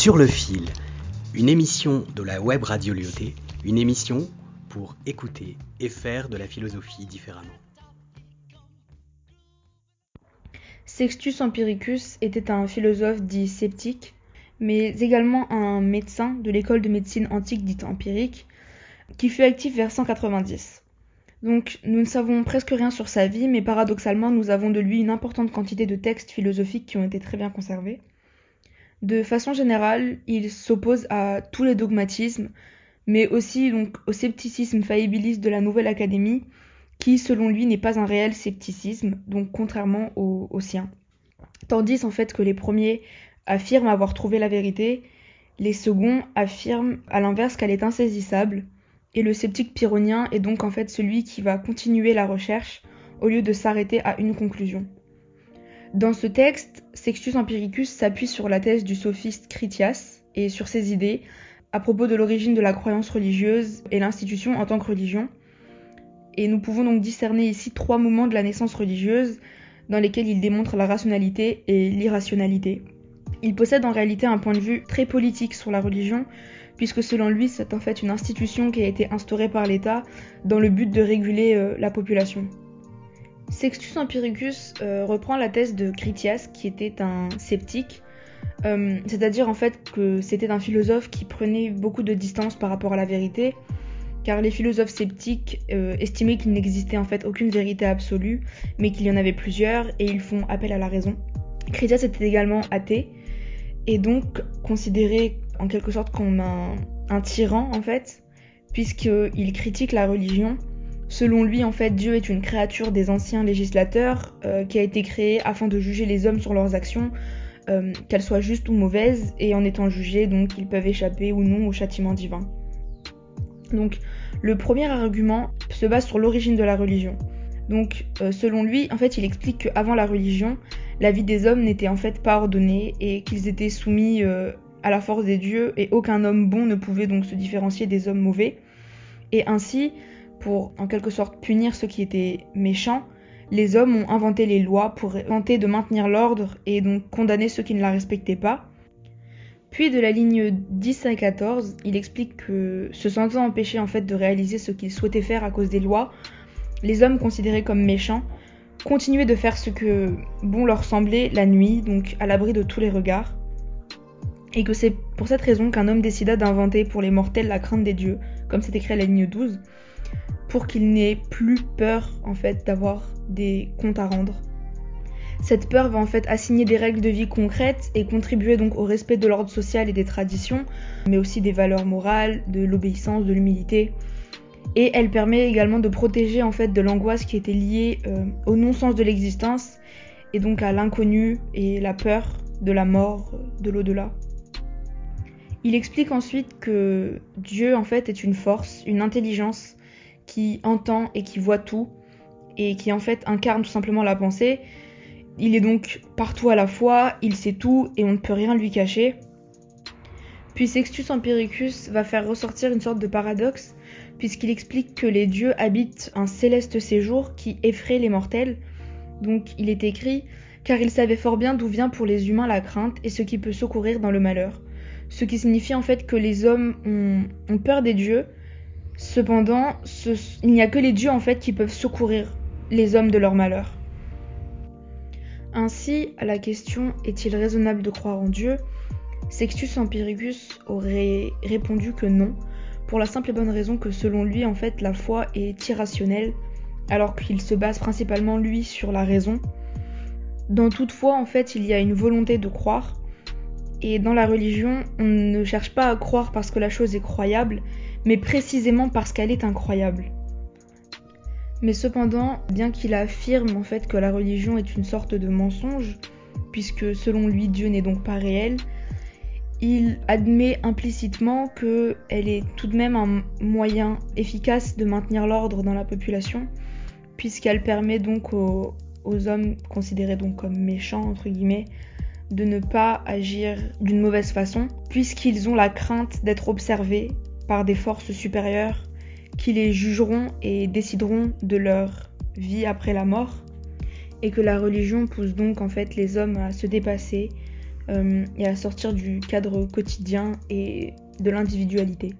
Sur le fil, une émission de la web radio Lyoté, une émission pour écouter et faire de la philosophie différemment. Sextus Empiricus était un philosophe dit sceptique, mais également un médecin de l'école de médecine antique dite empirique, qui fut actif vers 190. Donc nous ne savons presque rien sur sa vie, mais paradoxalement nous avons de lui une importante quantité de textes philosophiques qui ont été très bien conservés. De façon générale, il s'oppose à tous les dogmatismes, mais aussi donc au scepticisme faillibiliste de la Nouvelle Académie, qui selon lui n'est pas un réel scepticisme, donc contrairement au, sien. Tandis en fait que les premiers affirment avoir trouvé la vérité, les seconds affirment à l'inverse qu'elle est insaisissable, et le sceptique pyrrhonien est donc en fait celui qui va continuer la recherche au lieu de s'arrêter à une conclusion. Dans ce texte, Sextus Empiricus s'appuie sur la thèse du sophiste Critias et sur ses idées à propos de l'origine de la croyance religieuse et l'institution en tant que religion. Et nous pouvons donc discerner ici trois moments de la naissance religieuse dans lesquels il démontre la rationalité et l'irrationalité. Il possède en réalité un point de vue très politique sur la religion, puisque selon lui c'est en fait une institution qui a été instaurée par l'État dans le but de réguler euh, la population. Sextus Empiricus euh, reprend la thèse de Critias, qui était un sceptique, euh, c'est-à-dire en fait que c'était un philosophe qui prenait beaucoup de distance par rapport à la vérité, car les philosophes sceptiques euh, estimaient qu'il n'existait en fait aucune vérité absolue, mais qu'il y en avait plusieurs, et ils font appel à la raison. Critias était également athée, et donc considéré en quelque sorte comme un, un tyran en fait, puisqu'il critique la religion Selon lui, en fait, Dieu est une créature des anciens législateurs euh, qui a été créée afin de juger les hommes sur leurs actions, euh, qu'elles soient justes ou mauvaises, et en étant jugés, donc ils peuvent échapper ou non au châtiment divin. Donc, le premier argument se base sur l'origine de la religion. Donc, euh, selon lui, en fait, il explique qu'avant la religion, la vie des hommes n'était en fait pas ordonnée et qu'ils étaient soumis à la force des dieux et aucun homme bon ne pouvait donc se différencier des hommes mauvais. Et ainsi, pour en quelque sorte punir ceux qui étaient méchants, les hommes ont inventé les lois pour tenter de maintenir l'ordre et donc condamner ceux qui ne la respectaient pas. Puis de la ligne 10 à 14, il explique que, se sentant empêchés en fait de réaliser ce qu'ils souhaitaient faire à cause des lois, les hommes considérés comme méchants continuaient de faire ce que bon leur semblait la nuit, donc à l'abri de tous les regards, et que c'est pour cette raison qu'un homme décida d'inventer pour les mortels la crainte des dieux, comme c'est écrit à la ligne 12, pour qu'il n'ait plus peur en fait d'avoir des comptes à rendre. Cette peur va en fait assigner des règles de vie concrètes et contribuer donc au respect de l'ordre social et des traditions, mais aussi des valeurs morales, de l'obéissance, de l'humilité. Et elle permet également de protéger en fait de l'angoisse qui était liée euh, au non-sens de l'existence et donc à l'inconnu et la peur de la mort, de l'au-delà. Il explique ensuite que Dieu en fait est une force, une intelligence qui entend et qui voit tout, et qui en fait incarne tout simplement la pensée. Il est donc partout à la fois, il sait tout et on ne peut rien lui cacher. Puis Sextus Empiricus va faire ressortir une sorte de paradoxe, puisqu'il explique que les dieux habitent un céleste séjour qui effraie les mortels. Donc il est écrit car il savait fort bien d'où vient pour les humains la crainte et ce qui peut secourir dans le malheur. Ce qui signifie en fait que les hommes ont, ont peur des dieux, Cependant, il n'y a que les dieux en fait qui peuvent secourir les hommes de leur malheur. Ainsi, à la question est-il raisonnable de croire en Dieu? Sextus Empiricus aurait répondu que non, pour la simple et bonne raison que selon lui, en fait, la foi est irrationnelle, alors qu'il se base principalement, lui, sur la raison. Dans toute foi, en fait, il y a une volonté de croire, et dans la religion, on ne cherche pas à croire parce que la chose est croyable, mais précisément parce qu'elle est incroyable. Mais cependant, bien qu'il affirme en fait que la religion est une sorte de mensonge, puisque selon lui Dieu n'est donc pas réel, il admet implicitement qu'elle est tout de même un moyen efficace de maintenir l'ordre dans la population, puisqu'elle permet donc aux, aux, hommes considérés donc comme méchants entre guillemets de ne pas agir d'une mauvaise façon, puisqu'ils ont la crainte d'être observés par des forces supérieures qui les jugeront et décideront de leur vie après la mort, et que la religion pousse donc en fait les hommes à se dépasser, et à sortir du cadre quotidien et de l'individualité.